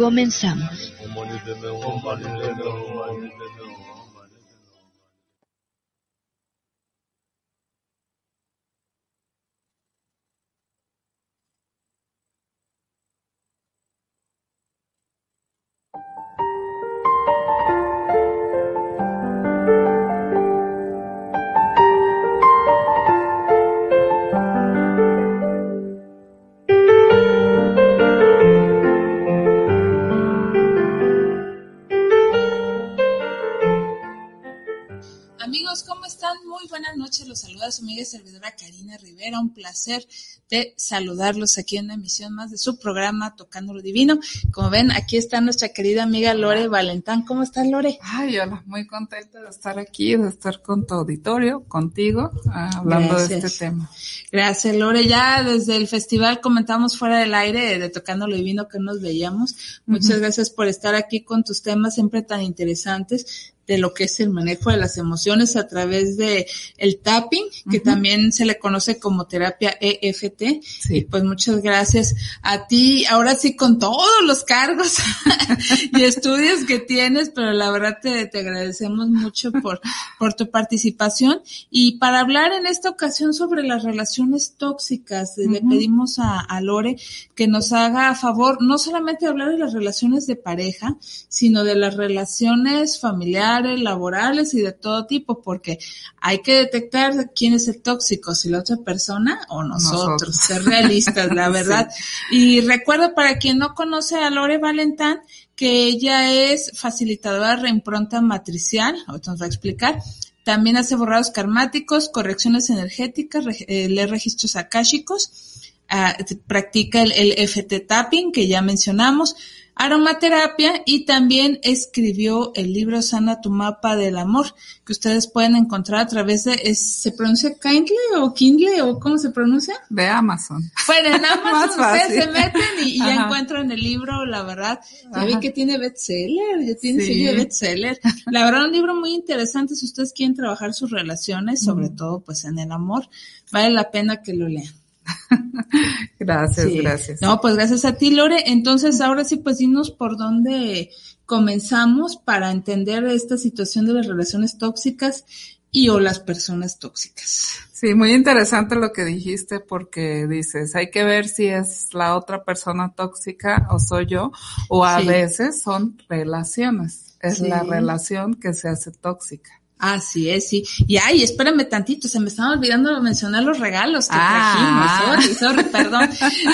Comenzamos. Los saluda su amiga y servidora Karina Rivera. Un placer de saludarlos aquí en una emisión más de su programa Tocando lo Divino. Como ven, aquí está nuestra querida amiga Lore Valentán. ¿Cómo estás, Lore? Ay, hola, muy contenta de estar aquí, de estar con tu auditorio, contigo, hablando de este tema. Gracias, Lore. Ya desde el festival comentamos fuera del aire de Tocando lo Divino que nos veíamos. Muchas gracias por estar aquí con tus temas siempre tan interesantes de lo que es el manejo de las emociones a través de el tapping, que también se le conoce como terapia EFT. Y Sí. pues muchas gracias a ti, ahora sí con todos los cargos y estudios que tienes, pero la verdad te, te agradecemos mucho por, por tu participación. Y para hablar en esta ocasión sobre las relaciones tóxicas, le pedimos a, a Lore que nos haga a favor no solamente hablar de las relaciones de pareja, sino de las relaciones familiares, laborales y de todo tipo, porque hay que detectar quién es el tóxico, si la otra persona o nosotros, Nosotros. ser realistas, la verdad. Y recuerdo para quien no conoce a Lore Valentán, que ella es facilitadora reimpronta matricial, ahorita nos va a explicar. También hace borrados karmáticos, correcciones energéticas, eh, lee registros akáshicos, ah, practica el, el FT tapping que ya mencionamos, aromaterapia y también escribió el libro Sana tu mapa del amor que ustedes pueden encontrar a través de, es- ¿se pronuncia Kindle o Kindle o cómo se pronuncia? De Amazon. Bueno, en Amazon ustedes se meten y, y ya encuentran el libro, la verdad. Ya vi que tiene bestseller, ya tiene Sí. sello de bestseller. La verdad, un libro muy interesante si ustedes quieren trabajar sus relaciones, sobre todo pues en el amor, vale la pena que lo lean. Gracias, Sí. gracias. No, pues gracias a ti, Lore. Entonces, ahora sí, pues dinos por dónde comenzamos para entender esta situación de las relaciones tóxicas y o las personas tóxicas. Sí, muy interesante lo que dijiste porque dices, hay que ver si es la otra persona tóxica o soy yo, o a Sí. veces son relaciones. Es Sí. la relación que se hace tóxica. Así es, sí. Y ay, espérame tantito, se me estaba olvidando de mencionar los regalos que Ah. trajimos. Sorry, sorry, perdón.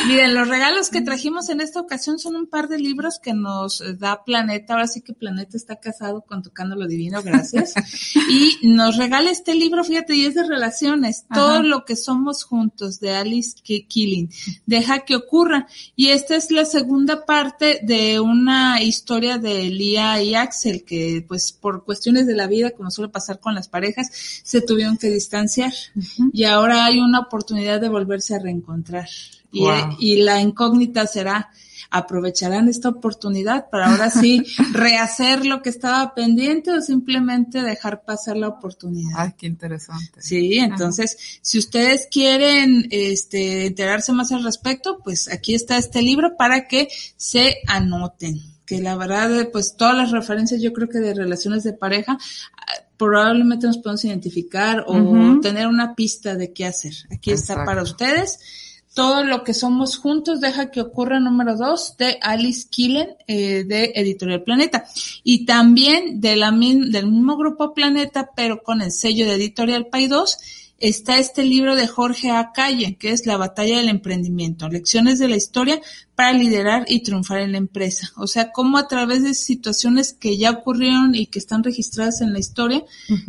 Miren, los regalos que trajimos en esta ocasión son un par de libros que nos da Planeta. Ahora sí que Planeta está casado con Tocando lo Divino, gracias. y nos regala este libro, fíjate, y es de relaciones. Ajá. Todo lo que somos juntos, de Alice K- Killing. Deja que ocurra. Y esta es la segunda parte de una historia de Lía y Axel, que pues por cuestiones de la vida, como suele pasar con las parejas, se tuvieron que distanciar. Y ahora hay una oportunidad de volverse a reencontrar. Y, Wow. y la incógnita será, ¿aprovecharán esta oportunidad para ahora sí rehacer lo que estaba pendiente o simplemente dejar pasar la oportunidad? Ay, qué interesante. Sí, entonces, si ustedes quieren este, enterarse más al respecto, pues aquí está este libro para que se anoten. Que la verdad, pues todas las referencias yo creo que de relaciones de pareja probablemente nos podemos identificar o tener una pista de qué hacer. Aquí está para ustedes. todo lo que somos juntos deja que ocurra número dos de Alice Killen eh, de Editorial Planeta y también de la, del mismo grupo Planeta pero con el sello de Editorial Pay 2 está este libro de Jorge A. Calle, que es La batalla del emprendimiento, lecciones de la historia para liderar y triunfar en la empresa. O sea, cómo a través de situaciones que ya ocurrieron y que están registradas en la historia,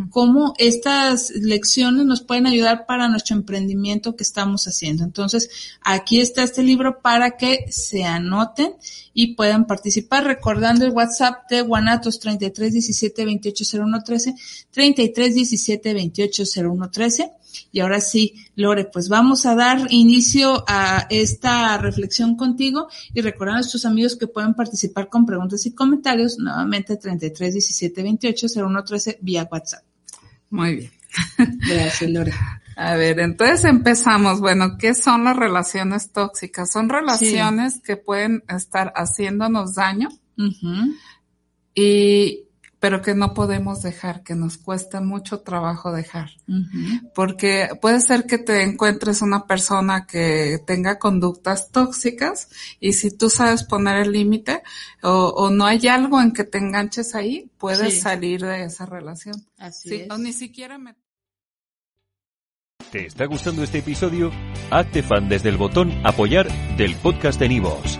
cómo estas lecciones nos pueden ayudar para nuestro emprendimiento que estamos haciendo. Entonces, aquí está este libro para que se anoten y puedan participar, recordando el WhatsApp de Guanatos 33 17 28 01 13, 33 17 28 01 13. Y ahora sí, Lore, pues vamos a dar inicio a esta reflexión contigo y recordar a nuestros amigos que pueden participar con preguntas y comentarios nuevamente 33 17 28 01 13 vía WhatsApp. Muy bien. Gracias, Lore. A ver, entonces empezamos. Bueno, ¿qué son las relaciones tóxicas? Son relaciones que pueden estar haciéndonos daño y pero que no podemos dejar, que nos cuesta mucho trabajo dejar. Porque puede ser que te encuentres una persona que tenga conductas tóxicas y si tú sabes poner el límite o, no hay algo en que te enganches ahí, puedes salir de esa relación. Así es. O ni siquiera me... ¿Te está gustando este episodio? Hazte fan desde el botón apoyar del podcast de Nivos.